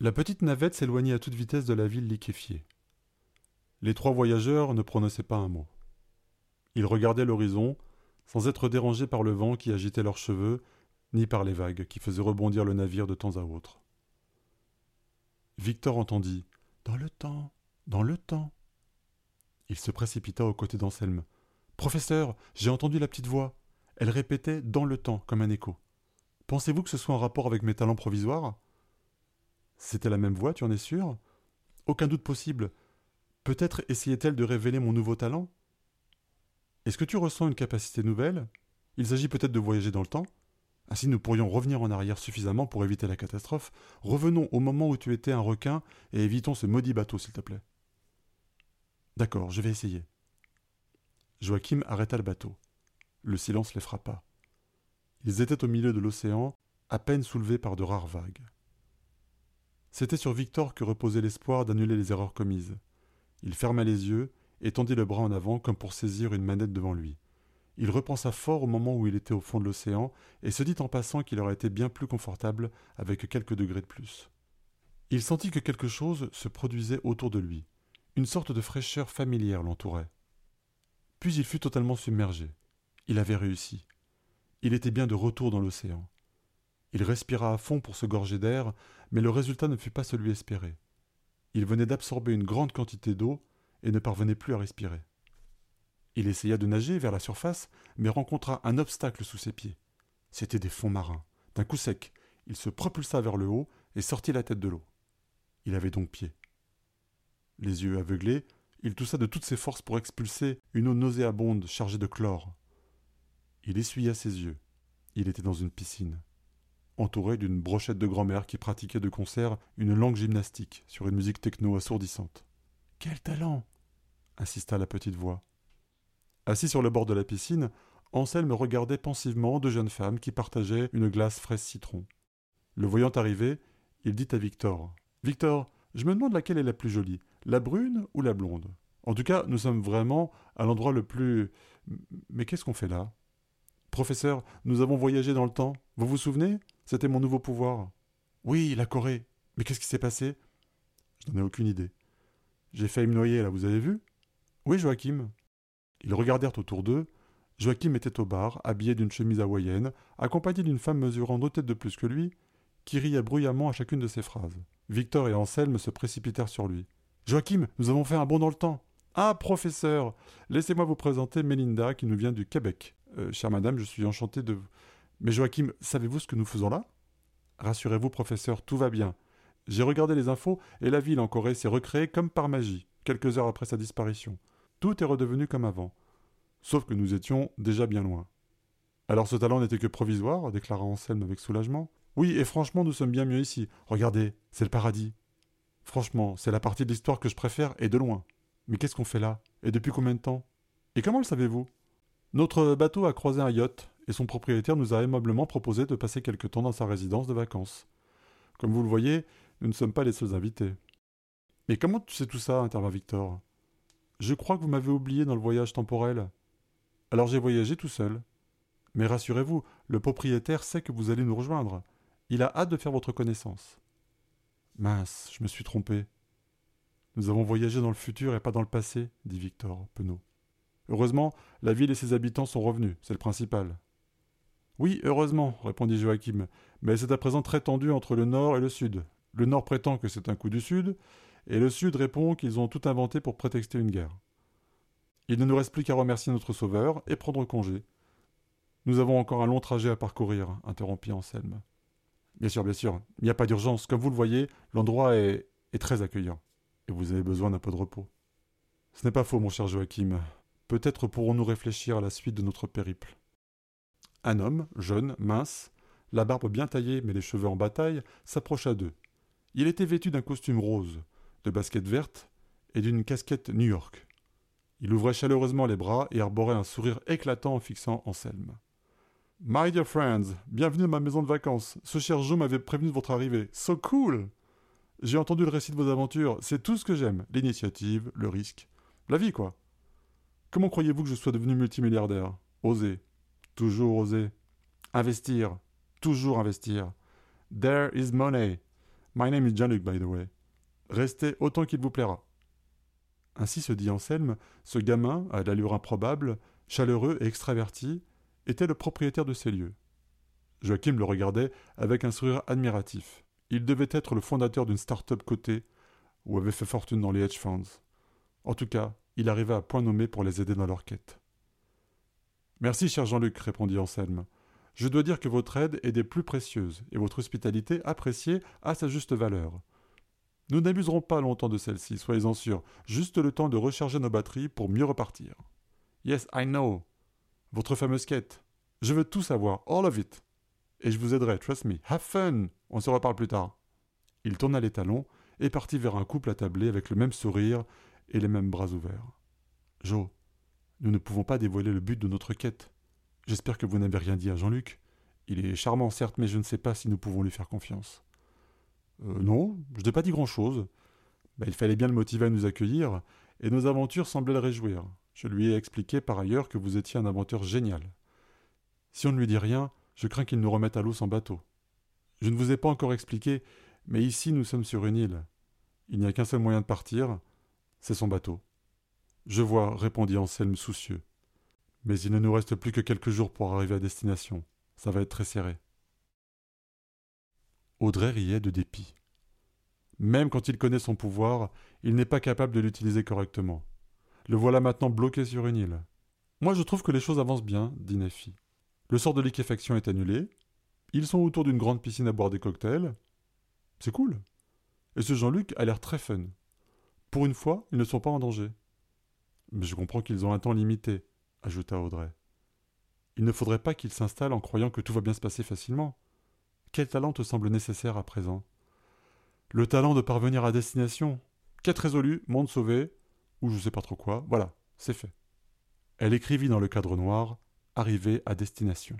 La petite navette s'éloignait à toute vitesse de la ville liquéfiée. Les trois voyageurs ne prononçaient pas un mot. Ils regardaient l'horizon, sans être dérangés par le vent qui agitait leurs cheveux, ni par les vagues qui faisaient rebondir le navire de temps à autre. Victor entendit Dans le temps, dans le temps. Il se précipita aux côtés d'Anselme. Professeur, j'ai entendu la petite voix. Elle répétait dans le temps, comme un écho. Pensez-vous que ce soit en rapport avec mes talents provisoires? C'était la même voix, tu en es sûr? Aucun doute possible. Peut-être essayait-elle de révéler mon nouveau talent? Est-ce que tu ressens une capacité nouvelle? Il s'agit peut-être de voyager dans le temps Ainsi nous pourrions revenir en arrière suffisamment pour éviter la catastrophe. Revenons au moment où tu étais un requin et évitons ce maudit bateau, s'il te plaît. D'accord, je vais essayer. Joachim arrêta le bateau. Le silence les frappa. Ils étaient au milieu de l'océan, à peine soulevés par de rares vagues. C'était sur Victor que reposait l'espoir d'annuler les erreurs commises. Il ferma les yeux et tendit le bras en avant comme pour saisir une manette devant lui. Il repensa fort au moment où il était au fond de l'océan et se dit en passant qu'il aurait été bien plus confortable avec quelques degrés de plus. Il sentit que quelque chose se produisait autour de lui. Une sorte de fraîcheur familière l'entourait. Puis il fut totalement submergé. Il avait réussi. Il était bien de retour dans l'océan. Il respira à fond pour se gorger d'air, mais le résultat ne fut pas celui espéré. Il venait d'absorber une grande quantité d'eau et ne parvenait plus à respirer. Il essaya de nager vers la surface, mais rencontra un obstacle sous ses pieds. C'étaient des fonds marins. D'un coup sec, il se propulsa vers le haut et sortit la tête de l'eau. Il avait donc pied. Les yeux aveuglés, il toussa de toutes ses forces pour expulser une eau nauséabonde chargée de chlore. Il essuya ses yeux. Il était dans une piscine, entouré d'une brochette de grand-mère qui pratiquait de concert une longue gymnastique sur une musique techno assourdissante. Quel talent insista la petite voix. Assis sur le bord de la piscine, Anselme regardait pensivement deux jeunes femmes qui partageaient une glace fraise citron. Le voyant arriver, il dit à Victor Victor, je me demande laquelle est la plus jolie, la brune ou la blonde? En tout cas, nous sommes vraiment à l'endroit le plus. Mais qu'est-ce qu'on fait là? Professeur, nous avons voyagé dans le temps. Vous vous souvenez? C'était mon nouveau pouvoir. Oui, la Corée. Mais qu'est-ce qui s'est passé? Je n'en ai aucune idée. J'ai failli me noyer là, vous avez vu? Oui, Joachim. Ils regardèrent autour d'eux. Joachim était au bar, habillé d'une chemise hawaïenne, accompagné d'une femme mesurant deux têtes de plus que lui, qui riait bruyamment à chacune de ses phrases. Victor et Anselme se précipitèrent sur lui. Joachim, nous avons fait un bond dans le temps. Ah, professeur Laissez-moi vous présenter Mélinda, qui nous vient du Québec. Euh, chère madame, je suis enchanté de vous. Mais Joachim, savez-vous ce que nous faisons là? Rassurez-vous, professeur, tout va bien. J'ai regardé les infos et la ville en Corée s'est recréée comme par magie, quelques heures après sa disparition. Tout est redevenu comme avant. Sauf que nous étions déjà bien loin. Alors ce talent n'était que provisoire, déclara Anselme avec soulagement. Oui, et franchement, nous sommes bien mieux ici. Regardez, c'est le paradis. Franchement, c'est la partie de l'histoire que je préfère, et de loin. Mais qu'est-ce qu'on fait là? Et depuis combien de temps? Et comment le savez-vous? Notre bateau a croisé un yacht, et son propriétaire nous a aimablement proposé de passer quelque temps dans sa résidence de vacances. Comme vous le voyez, nous ne sommes pas les seuls invités. Mais comment tu sais tout ça intervint Victor? Je crois que vous m'avez oublié dans le voyage temporel. Alors j'ai voyagé tout seul. Mais rassurez-vous, le propriétaire sait que vous allez nous rejoindre. Il a hâte de faire votre connaissance. Mince, je me suis trompé. Nous avons voyagé dans le futur et pas dans le passé, dit Victor, penaud. Heureusement, la ville et ses habitants sont revenus, c'est le principal. Oui, heureusement, répondit Joachim, mais c'est à présent très tendu entre le nord et le sud. Le nord prétend que c'est un coup du sud, et le sud répond qu'ils ont tout inventé pour prétexter une guerre. Il ne nous reste plus qu'à remercier notre sauveur et prendre congé. Nous avons encore un long trajet à parcourir, interrompit Anselme. Bien sûr, bien sûr, il n'y a pas d'urgence. Comme vous le voyez, l'endroit est, est très accueillant, et vous avez besoin d'un peu de repos. Ce n'est pas faux, mon cher Joachim. Peut-être pourrons-nous réfléchir à la suite de notre périple. Un homme, jeune, mince, la barbe bien taillée mais les cheveux en bataille, s'approcha d'eux. Il était vêtu d'un costume rose, de baskets vertes et d'une casquette New York. Il ouvrait chaleureusement les bras et arborait un sourire éclatant en fixant Anselme. My dear friends, bienvenue à ma maison de vacances. Ce cher Joe m'avait prévenu de votre arrivée. So cool! J'ai entendu le récit de vos aventures. C'est tout ce que j'aime. L'initiative, le risque. La vie, quoi. Comment croyez-vous que je sois devenu multimilliardaire? Oser. Toujours oser. Investir. Toujours investir. There is money. My name is Jean-Luc, by the way. Restez autant qu'il vous plaira. Ainsi se dit Anselme, ce gamin, à l'allure improbable, chaleureux et extraverti, était le propriétaire de ces lieux. Joachim le regardait avec un sourire admiratif. Il devait être le fondateur d'une start-up cotée ou avait fait fortune dans les hedge funds. En tout cas, il arriva à point nommé pour les aider dans leur quête. Merci, cher Jean-Luc, répondit Anselme. Je dois dire que votre aide est des plus précieuses et votre hospitalité appréciée à sa juste valeur. Nous n'abuserons pas longtemps de celle-ci, soyez-en sûrs, juste le temps de recharger nos batteries pour mieux repartir. Yes, I know. Votre fameuse quête. Je veux tout savoir, all of it. Et je vous aiderai, trust me. Have fun. On se reparle plus tard. Il tourna les talons et partit vers un couple attablé avec le même sourire et les mêmes bras ouverts. Joe, nous ne pouvons pas dévoiler le but de notre quête. J'espère que vous n'avez rien dit à Jean-Luc. Il est charmant, certes, mais je ne sais pas si nous pouvons lui faire confiance. Euh, non, je n'ai pas dit grand-chose. Bah, il fallait bien le motiver à nous accueillir, et nos aventures semblaient le réjouir. Je lui ai expliqué par ailleurs que vous étiez un inventeur génial. Si on ne lui dit rien, je crains qu'il nous remette à l'eau sans bateau. Je ne vous ai pas encore expliqué, mais ici nous sommes sur une île. Il n'y a qu'un seul moyen de partir, c'est son bateau. Je vois, répondit Anselme soucieux. Mais il ne nous reste plus que quelques jours pour arriver à destination. Ça va être très serré. Audrey riait de dépit. Même quand il connaît son pouvoir, il n'est pas capable de l'utiliser correctement. Le voilà maintenant bloqué sur une île. Moi je trouve que les choses avancent bien, dit Nefi. Le sort de liquéfaction est annulé. Ils sont autour d'une grande piscine à boire des cocktails. C'est cool. Et ce Jean-Luc a l'air très fun. Pour une fois, ils ne sont pas en danger. Mais je comprends qu'ils ont un temps limité, ajouta Audrey. Il ne faudrait pas qu'ils s'installent en croyant que tout va bien se passer facilement. Quel talent te semble nécessaire à présent? Le talent de parvenir à destination. Quête résolue, monde sauvé, ou je sais pas trop quoi, voilà, c'est fait. Elle écrivit dans le cadre noir Arrivée à destination.